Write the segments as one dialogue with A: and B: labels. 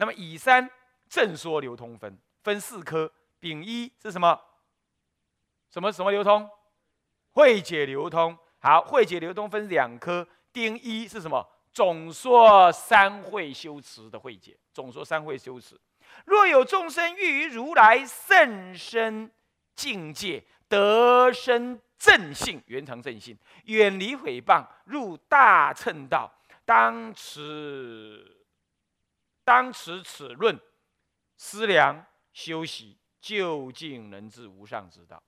A: 那么乙三正说流通分分四科，丙一是什么？什么什么流通？会解流通。好，会解流通分两科，丁一是什么？总说三会修持的会解，总说三会修持。若有众生欲于如来甚深境界，得生正性，圆常正性，远离毁谤，入大乘道，当持当持此论，思量修习，究竟能至无上之道。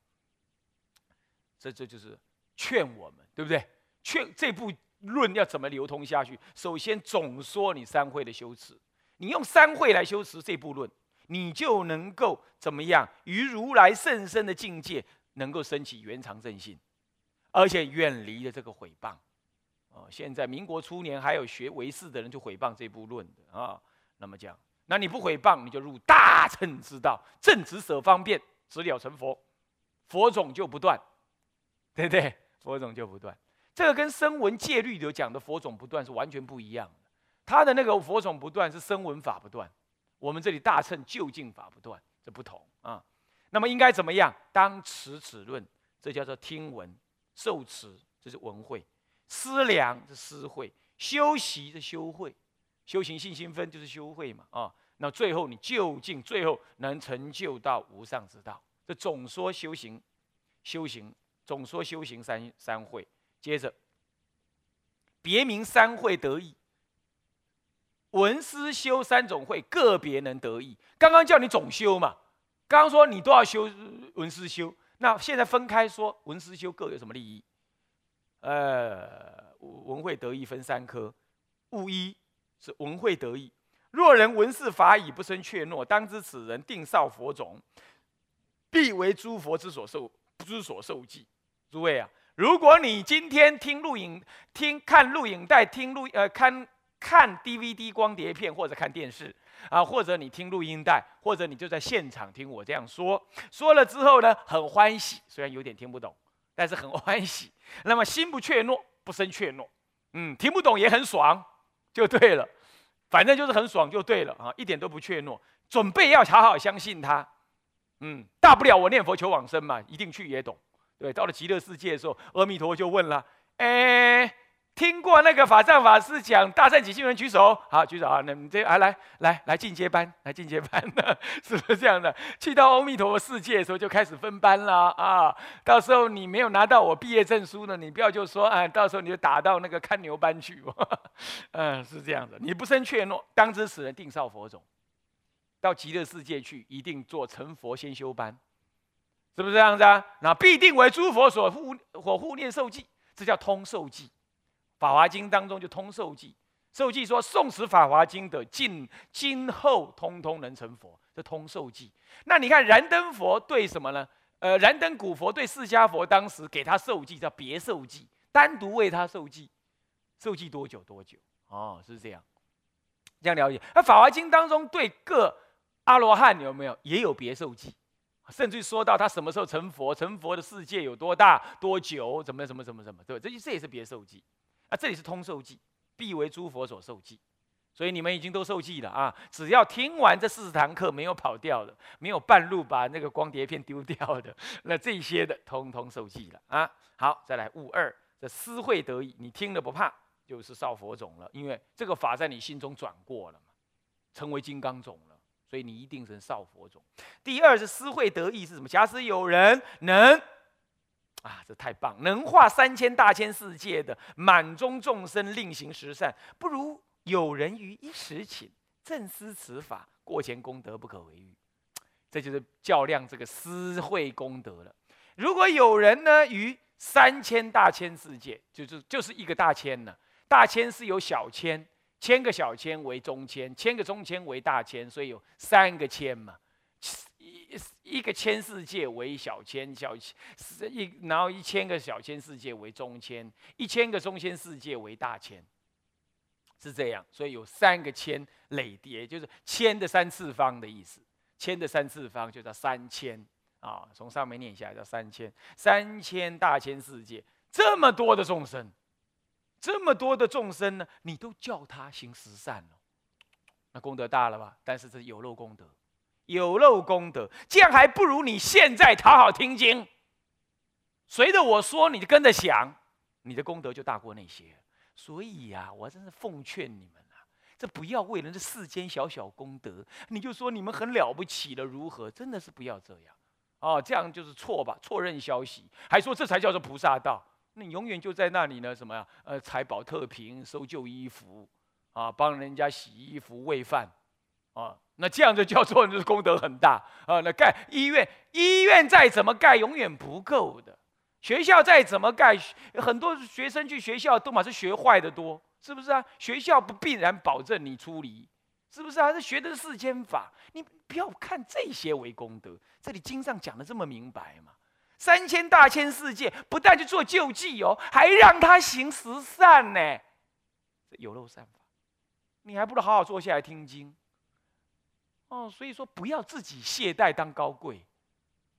A: 这这就是劝我们，对不对？劝这部论要怎么流通下去？首先总说你三会的修持，你用三会来修持这部论，你就能够怎么样？于如来甚深的境界，能够升起圆常正信，而且远离了这个毁谤。哦，现在民国初年还有学唯识的人就毁谤这部论的啊。那么讲，那你不毁谤，你就入大乘之道，正直舍方便，直了成佛，佛种就不断。对不对？佛种就不断，这个跟声闻戒律里讲的佛种不断是完全不一样的。他的那个佛种不断是声闻法不断，我们这里大乘就近法不断，这不同啊。那么应该怎么样？当持此论，这叫做听闻受持，这是闻会；思量是思会；修习是修会。修行信心分就是修会嘛啊。那最后你就近，最后能成就到无上之道。这总说修行，修行。总说修行三三会，接着别名三会得意，文思修三种会，个别能得意。刚刚叫你总修嘛，刚刚说你都要修文思修，那现在分开说文思修各有什么利益？呃，文会得意分三科，物一是文会得意。若人闻是法已不生怯懦，当知此人定少佛种，必为诸佛之所受，之所受记。诸位啊，如果你今天听录影、听看录影带、听录呃看看 DVD 光碟片或者看电视啊，或者你听录音带，或者你就在现场听我这样说，说了之后呢，很欢喜，虽然有点听不懂，但是很欢喜。那么心不怯懦，不生怯懦，嗯，听不懂也很爽，就对了，反正就是很爽就对了啊，一点都不怯懦，准备要好好相信他，嗯，大不了我念佛求往生嘛，一定去也懂。对，到了极乐世界的时候，阿弥陀佛就问了：“哎，听过那个法藏法师讲大善起心人举手，好举手啊！那你这啊来来来进阶班，来进阶班的，是不是这样的？去到阿弥陀佛世界的时候就开始分班了啊！到时候你没有拿到我毕业证书呢，你不要就说啊，到时候你就打到那个看牛班去，嗯，是这样的。你不生怯懦，当知此人定少佛种，到极乐世界去一定做成佛先修班。”是不是这样子啊？那必定为诸佛所护，所护念受记，这叫通受记。法华经当中就通受记，受记说诵持法华经的今今后通通能成佛，这通受记。那你看燃灯佛对什么呢？呃，燃灯古佛对释迦佛当时给他受记叫别受记，单独为他受记，受记多久多久？哦，是这样，这样了解。那法华经当中对各阿罗汉有没有也有别受记？甚至说到他什么时候成佛，成佛的世界有多大、多久，怎么怎么怎么怎么，对？这这也是别受记啊，这里是通受记，必为诸佛所受记。所以你们已经都受记了啊！只要听完这四十堂课没有跑掉的，没有半路把那个光碟片丢掉的，那这些的通通受记了啊！好，再来悟二，这思会得意，你听了不怕，就是少佛种了，因为这个法在你心中转过了嘛，成为金刚种了。所以你一定成少佛种。第二是思会得意是什么？假使有人能，这太棒，能化三千大千世界的满中众生，令行十善，不如有人于一时寝正思此法，过前功德不可为喻。这就是较量这个思会功德了。如果有人呢，于三千大千世界，就是就是一个大千呢，大千是有小千。千个小千为中千，千个中千为大千，所以有三个千嘛。一一个千世界为小千，小千一，然后一千个小千世界为中千，一千个中千世界为大千，是这样。所以有三个千累叠，就是千的三次方的意思。千的三次方就叫三千啊。从上面念下来叫三千，三千大千世界，这么多的众生。这么多的众生呢，你都叫他行十善了，那功德大了吧？但是这有漏功德，有漏功德，这样还不如你现在讨好听经，随着我说，你就跟着想，你的功德就大过那些。所以呀，我真是奉劝你们啊，这不要为了这世间小小功德，你就说你们很了不起了，如何？真的是不要这样。哦，这样就是错吧？错认消息，还说这才叫做菩萨道。那你永远就在那里呢？什么呀？呃，财宝特贫，收旧衣服，啊，帮人家洗衣服、喂饭，啊，那这样就叫做就是功德很大啊。那盖医院，医院再怎么盖，永远不够的。学校再怎么盖，很多学生去学校都嘛是学坏的多，是不是啊？学校不必然保证你出离。是不是啊？这学的是世间法，你不要看这些为功德。这里经上讲的这么明白嘛？三千大千世界，不但去做救济哦，还让他行十善呢。有漏善法，你还不如好好坐下来听经。哦，所以说不要自己懈怠当高贵。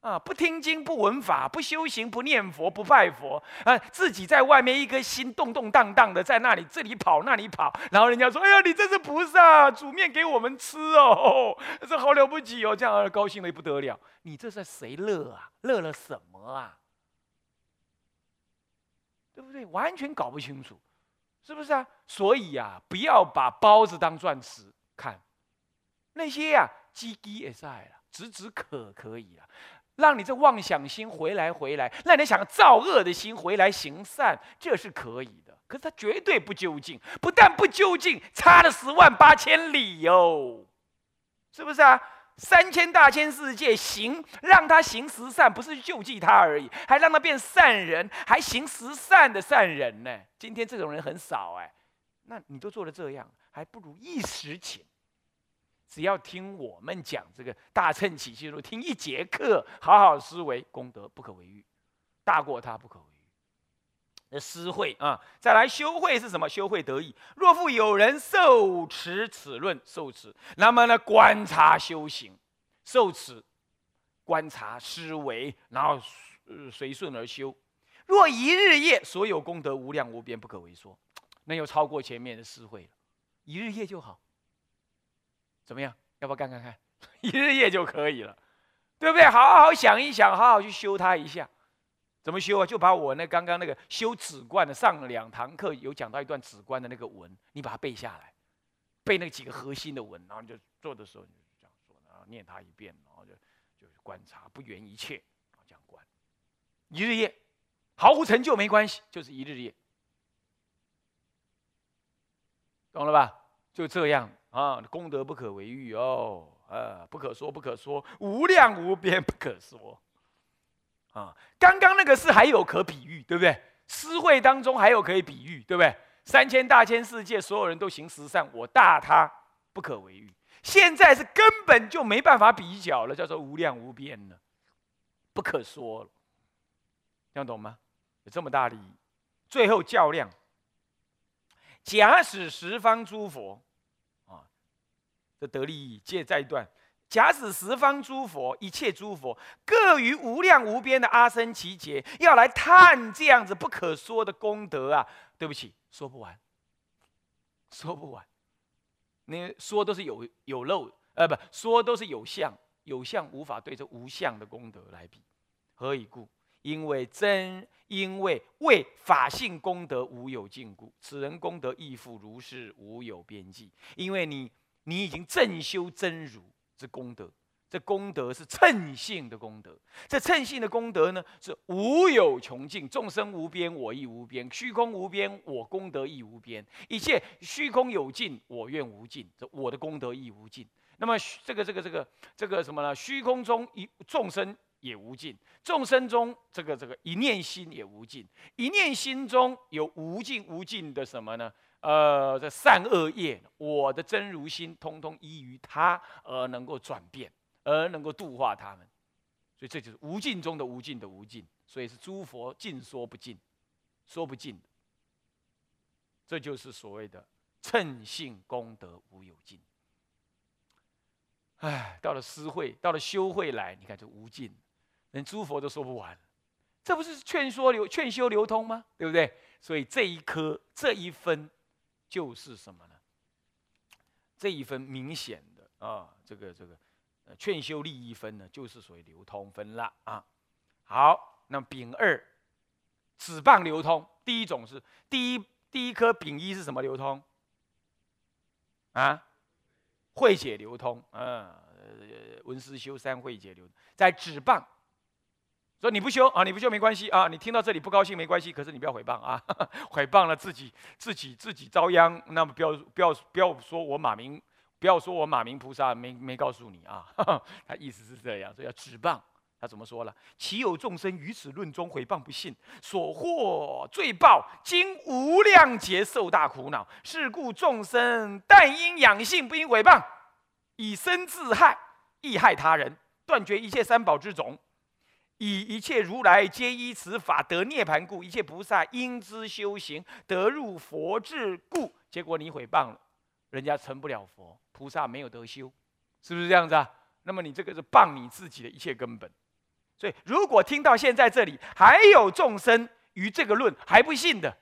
A: 啊，不听经，不闻法，不修行，不念佛，不拜佛，啊，自己在外面一颗心动动荡荡的，在那里这里跑那里跑，然后人家说：“哎呀，你这是菩萨，煮面给我们吃哦，这好了不起哦，这样高兴的不得了。”你这是谁乐啊？乐了什么啊？对不对？完全搞不清楚，是不是啊？所以啊，不要把包子当钻石看，那些呀，鸡鸡也在了，止止渴可以了。让你这妄想心回来，回来，让你想造恶的心回来行善，这是可以的。可是他绝对不究竟，不但不究竟，差了十万八千里哟，是不是啊？三千大千世界行，让他行十善，不是救济他而已，还让他变善人，还行十善的善人呢。今天这种人很少哎，那你都做了这样，还不如一时情。只要听我们讲这个大乘起心录，听一节课，好好思维，功德不可为喻，大过他不可为喻。那思会啊，再来修会是什么？修会得意。若复有人受持此论，受持，那么呢，观察修行，受持，观察思维，然后随顺而修。若一日夜，所有功德无量无边，不可为说，那又超过前面的思会了。一日夜就好。怎么样？要不要干看看？一日夜就可以了，对不对？好好想一想，好好去修它一下。怎么修啊？就把我那刚刚那个修止观的上两堂课有讲到一段止观的那个文，你把它背下来，背那几个核心的文，然后你就做的时候你就这样说，然后念它一遍，然后就就观察不缘一切，这样观。一日夜，毫无成就没关系，就是一日夜，懂了吧？就这样。啊，功德不可为喻哦，呃，不可说，不可说，无量无边，不可说。啊，刚刚那个是还有可比喻，对不对？诗会当中还有可以比喻，对不对？三千大千世界，所有人都行十善，我大他不可为喻。现在是根本就没办法比较了，叫做无量无边了，不可说了。这样懂吗？有这么大利益，最后较量。假使十方诸佛。得利益，借再一段。假使十方诸佛，一切诸佛，各于无量无边的阿僧祇劫，要来探这样子不可说的功德啊！对不起，说不完，说不完。你说都是有有漏，呃，不说都是有相，有相无法对这无相的功德来比。何以故？因为真，因为为法性功德无有尽故，此人功德亦复如是，无有边际。因为你。你已经正修真如之功德，这功德是称性的功德。这称性的功德呢，是无有穷尽，众生无边，我亦无边；虚空无边，我功德亦无边。一切虚空有尽，我愿无尽，这我的功德亦无尽。那么这个这个这个这个什么呢？虚空中一众生也无尽，众生中这个这个一念心也无尽，一念心中有无尽无尽的什么呢？呃，这善恶业，我的真如心，通通依于他而能够转变，而能够度化他们，所以这就是无尽中的无尽的无尽，所以是诸佛尽说不尽，说不尽。这就是所谓的称性功德无有尽。哎，到了私会，到了修会来，你看这无尽，连诸佛都说不完，这不是劝说流劝修流通吗？对不对？所以这一颗这一分。就是什么呢？这一分明显的啊，这个这个呃劝修利益分呢，就是属于流通分了啊。好，那丙二子棒流通，第一种是第一第一颗丙一是什么流通？啊，会解流通，嗯，文思修三会解流，在纸棒。说你不修啊，你不修没关系啊，你听到这里不高兴没关系，可是你不要诽谤啊，诽谤了自己自己自己遭殃，那么不要不要不要说我马明，不要说我马明菩萨没没告诉你啊，他意思是这样，所以要指谤。他怎么说了？岂有众生于此论中诽谤不信，所获罪报，经无量劫受大苦恼。是故众生但应养性，不应诽谤，以身自害，亦害他人，断绝一切三宝之种。以一切如来皆依此法得涅盘故，一切菩萨应知修行得入佛智故。结果你毁谤了，人家成不了佛，菩萨没有得修，是不是这样子啊？那么你这个是谤你自己的一切根本。所以，如果听到现在这里还有众生于这个论还不信的，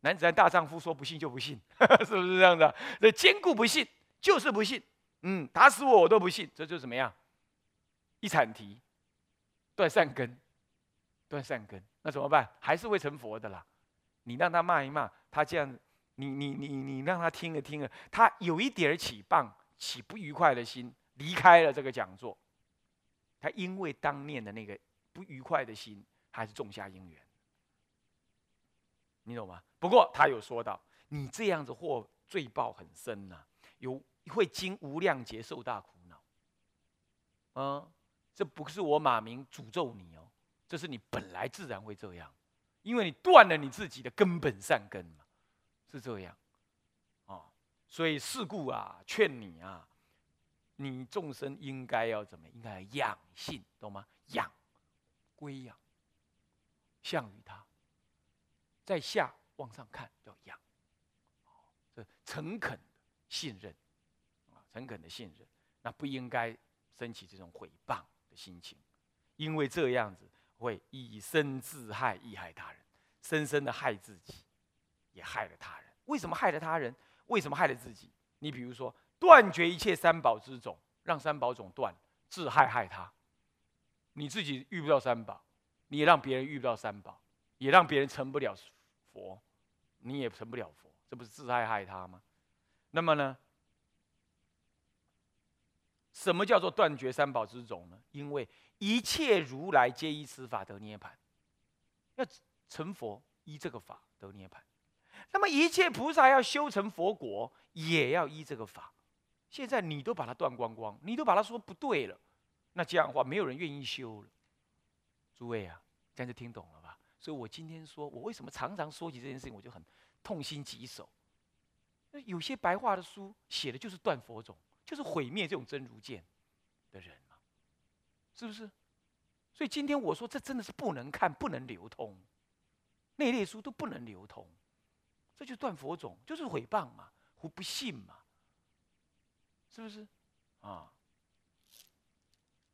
A: 男子汉大丈夫说不信就不信，是不是这样子？这坚固不信就是不信，嗯，打死我我都不信，这就怎么样？一铲提。断善根，断善根，那怎么办？还是会成佛的啦。你让他骂一骂，他这样，你你你你让他听了听了，他有一点起棒起不愉快的心，离开了这个讲座。他因为当念的那个不愉快的心，还是种下因缘。你懂吗？不过他有说到，你这样子或罪报很深呐，有会经无量劫受大苦恼。嗯。这不是我马明诅咒你哦，这是你本来自然会这样，因为你断了你自己的根本善根嘛，是这样，啊，所以事故啊，劝你啊，你众生应该要怎么？应该养性，懂吗？养，归养，向于他，在下往上看叫养，这诚恳的信任，啊，诚恳的信任，那不应该升起这种诽谤。心情，因为这样子会以身自害，益害他人，深深的害自己，也害了他人。为什么害了他人？为什么害了自己？你比如说，断绝一切三宝之种，让三宝种断，自害害他。你自己遇不到三宝，你也让别人遇不到三宝，也让别人成不了佛，你也成不了佛，这不是自害害他吗？那么呢？什么叫做断绝三宝之种呢？因为一切如来皆依此法得涅槃，要成佛依这个法得涅槃。那么一切菩萨要修成佛果，也要依这个法。现在你都把它断光光，你都把它说不对了，那这样的话没有人愿意修了。诸位啊，这样就听懂了吧？所以我今天说我为什么常常说起这件事情，我就很痛心疾首。有些白话的书写的就是断佛种。就是毁灭这种真如见的人嘛，是不是？所以今天我说这真的是不能看，不能流通，那列书都不能流通，这就断佛种，就是毁谤嘛，胡不信嘛，是不是？啊，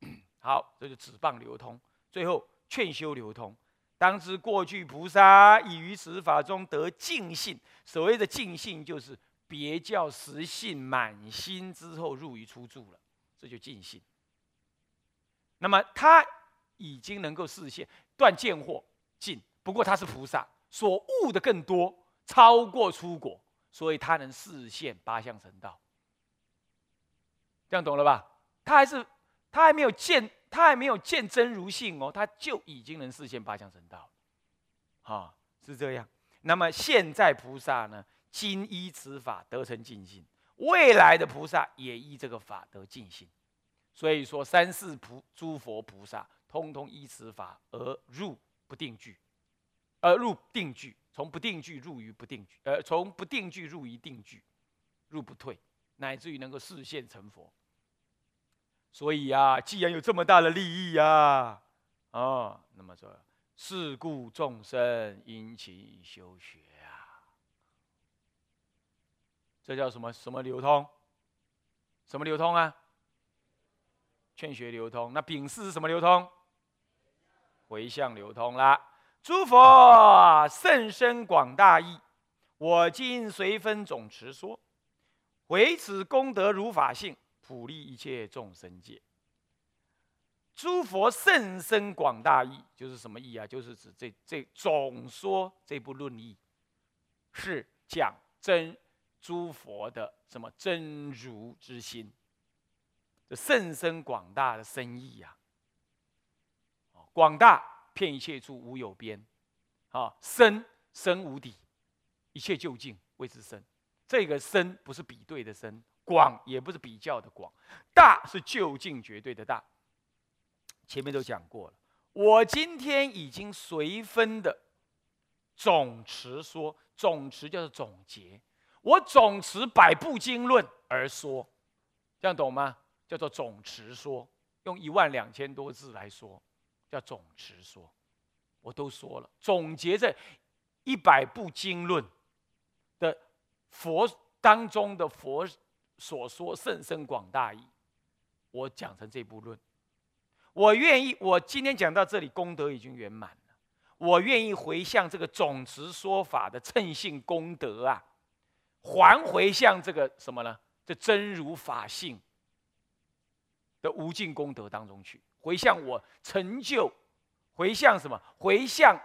A: 好，这就指谤流通，最后劝修流通。当知过去菩萨已于此法中得净信，所谓的净信就是。别教实信满心之后入于初住了，这就尽性。那么他已经能够视现断见惑尽，不过他是菩萨，所悟的更多，超过出果，所以他能视现八相成道。这样懂了吧？他还是他还没有见，他还没有见真如性哦，他就已经能视现八相成道。哈，是这样。那么现在菩萨呢？今依此法得成尽性，未来的菩萨也依这个法得尽性。所以说，三世菩诸佛菩萨，通通依此法而入不定句，而入定句，从不定句入于不定句，呃，从不定句入于定句，入不退，乃至于能够视现成佛。所以呀，既然有这么大的利益呀，啊，那么说，是故众生因其修学。这叫什么？什么流通？什么流通啊？劝学流通。那丙四是什么流通？回向流通啦。诸佛甚深广大义，我今随分总持说。唯此功德如法性，普利一切众生界。诸佛甚深广大义，就是什么义啊？就是指这这总说这部论义，是讲真诸佛的什么真如之心，这甚深广大的深意呀！广大遍一切处无有边，啊，深深无底，一切究竟谓之深。这个深不是比对的深，广也不是比较的广，大是究竟绝对的大。前面都讲过了，我今天已经随分的总持说，总持叫做总结，我总持百部经论而说，这样懂吗？叫做总持说，用一万两千多字来说，叫总持说，我都说了，总结这一百部经论的佛当中的佛所说甚深广大义，我讲成这部论。我愿意，我今天讲到这里，功德已经圆满了。我愿意回向这个总持说法的称性功德啊，还回向这个什么呢？这真如法性的无尽功德当中去，回向我成就，回向什么？回向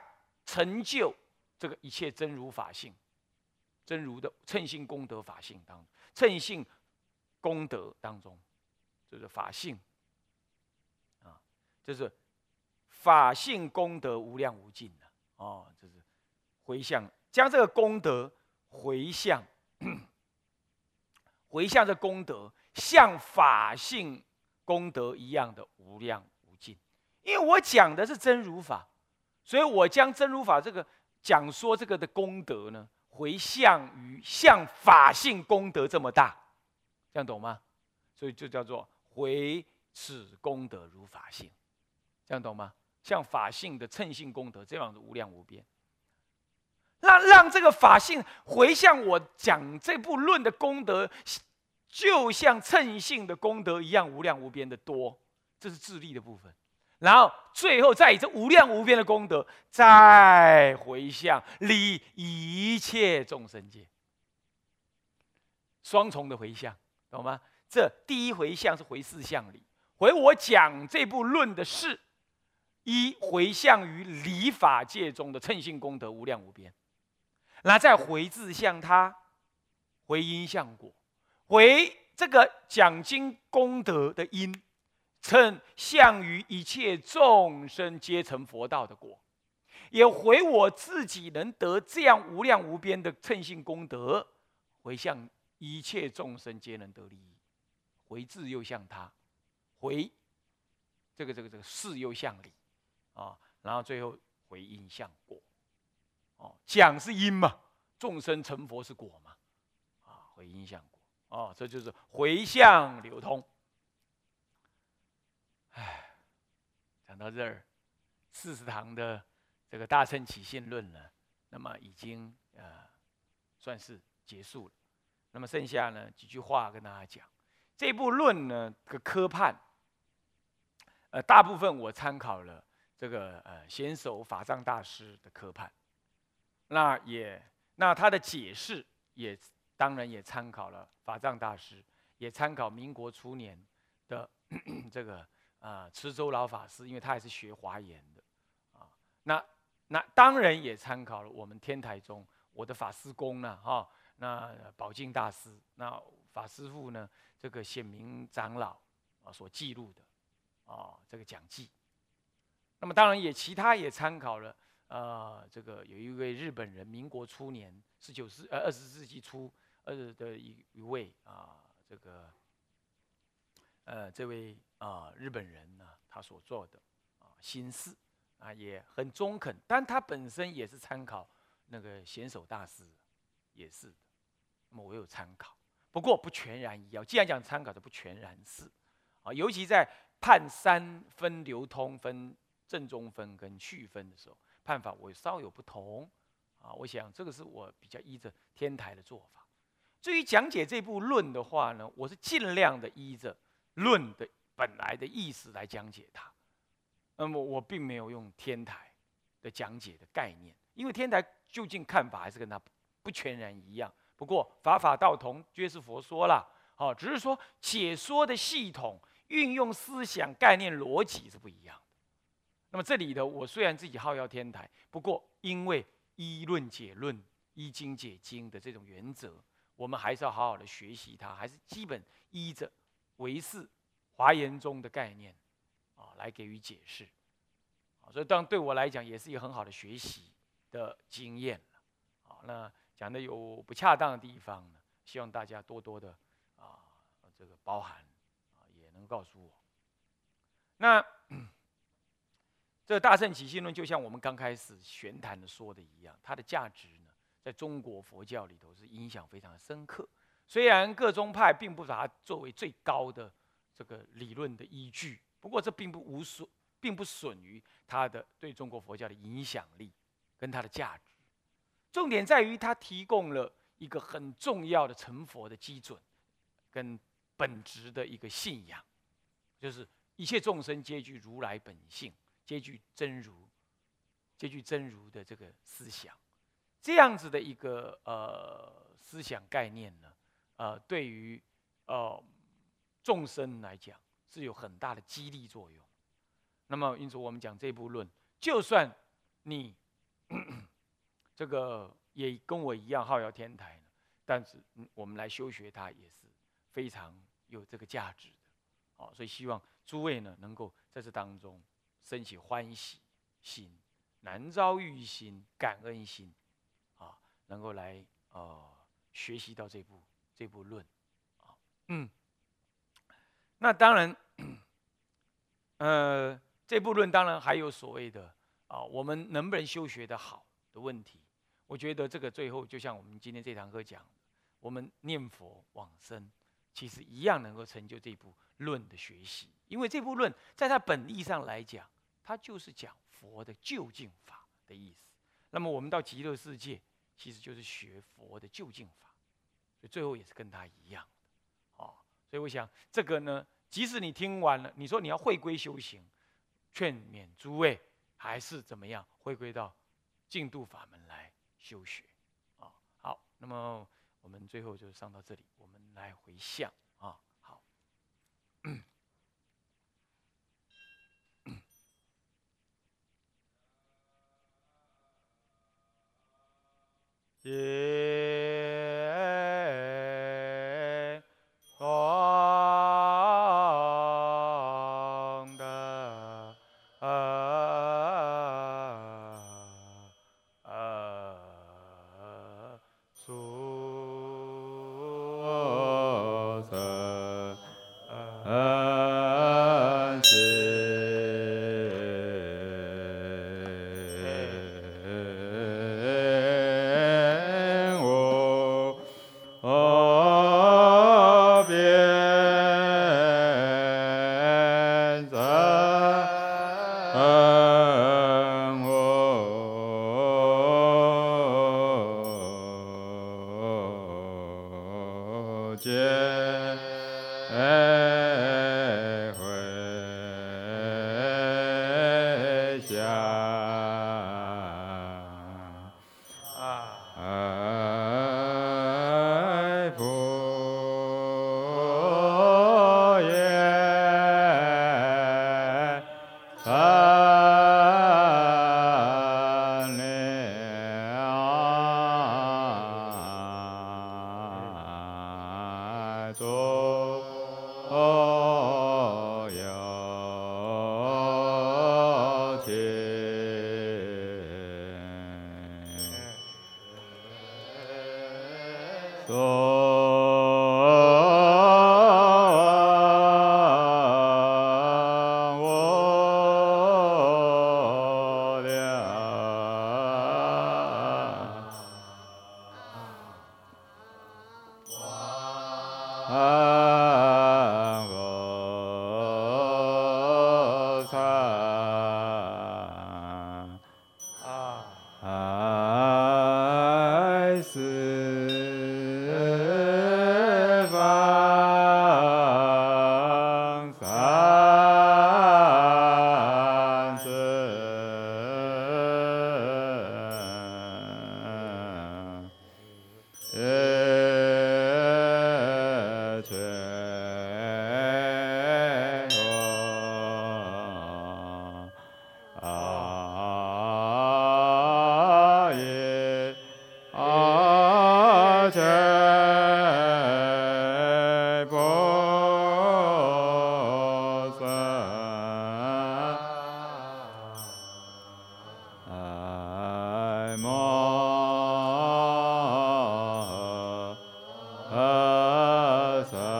A: 成就这个一切真如法性，真如的称性功德法性当中，称性功德当中，这个法性啊。就是法性功德无量无尽的哦，就是回向，将这个功德回向，回向这功德，像法性功德一样的无量无尽。因为我讲的是真如法，所以我将真如法这个讲说这个的功德呢，回向于像法性功德这么大，这样懂吗？所以就叫做回此功德如法性。这样懂吗？像法性的称性功德这样的无量无边，让让这个法性回向我讲这部论的功德，就像称性的功德一样无量无边的多，这是智力的部分。然后最后再以这无量无边的功德，再回向理一切众生界，双重的回向，懂吗？这第一回向是回四向里，回我讲这部论的事。一回向于理法界中的称性功德无量无边，那再回自向他，回因向果，回这个讲经功德的因，称向于一切众生皆成佛道的果，也回我自己能得这样无量无边的称性功德，回向一切众生皆能得利益，回自又向他，回这个这个这个事又向理。啊，然后最后回因向果，哦，讲是因嘛，众生成佛是果嘛，啊，回因向果，哦，这就是回向流通。哎，讲到这儿，四十堂的这个大乘起信论呢，那么已经呃算是结束了。那么剩下呢几句话跟大家讲，这部论呢个科判，呃，大部分我参考了。这个呃，先手法藏大师的科判，那也那他的解释也当然也参考了法藏大师，也参考民国初年的 这个啊池州老法师，因为他也是学华严的啊。那那当然也参考了我们天台中我的法师公呢哈，那宝镜大师，那法师父呢这个显明长老啊所记录的啊这个讲记。那么当然也其他也参考了，呃，这个有一位日本人，民国初年十九世呃二十世纪初呃的一一位啊，这个呃这位啊日本人呢，他所做的啊心事啊也很中肯，但他本身也是参考那个贤手大师，也是的。那么我有参考，不过不全然一样。既然讲参考，的不全然是啊，尤其在判三分流通分。正中分跟去分的时候，判法我稍有不同啊。我想这个是我比较依着天台的做法。至于讲解这部论的话呢，我是尽量的依着论的本来的意思来讲解它。那么我并没有用天台的讲解的概念，因为天台究竟看法还是跟他不全然一样，不过法法道同，皆是佛说了。好，只是说解说的系统、运用思想概念、逻辑是不一样。那么这里的我虽然自己号召天台，不过因为依论解论、依经解经的这种原则，我们还是要好好的学习它，还是基本依着唯识华严中的概念啊来给予解释。所以当对我来讲也是一个很好的学习的经验好，那讲的有不恰当的地方呢，希望大家多多的啊。这个包含啊，也能告诉我。那这个大圣起信论，就像我们刚开始玄谈的说的一样，它的价值呢，在中国佛教里头是影响非常深刻。虽然各宗派并不把它作为最高的这个理论的依据，不过这并不无损，并不损于它的对中国佛教的影响力跟它的价值。重点在于它提供了一个很重要的成佛的基准跟。本质的一个信仰，就是一切众生皆具如来本性，皆具真如，皆具真如的这个思想，这样子的一个呃思想概念呢，呃，对于呃众生来讲是有很大的激励作用。那么，因此我们讲这部论，就算你 这个也跟我一样好要天台，但是我们来修学它也是非常。有这个价值的，好，所以希望诸位呢能够在这当中升起欢喜心、难遭遇心、感恩心，啊，能够来呃学习到这部这部论，啊，嗯，那当然，呃，这部论当然还有所谓的啊，我们能不能修学的好的问题，我觉得这个最后就像我们今天这堂课讲，我们念佛往生。其实一样能够成就这部论的学习，因为这部论在它本意上来讲，它就是讲佛的究竟法的意思。那么我们到极乐世界，其实就是学佛的究竟法，所以最后也是跟他一样的，哦。所以我想这个呢，即使你听完了，你说你要回归修行，劝勉诸位还是怎么样，回归到净土法门来修学，啊，好，那么。我们最后就上到这里，我们来回向
B: E Ah. sa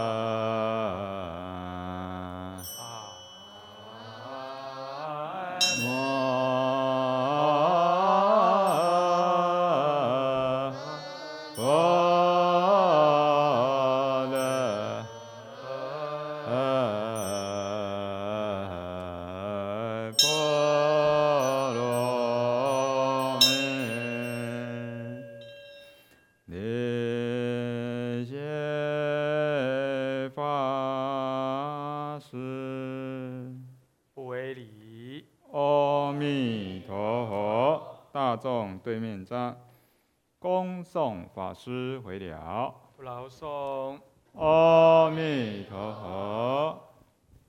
B: 众对面站，恭送法师回了。
A: 不劳诵。
B: 阿弥。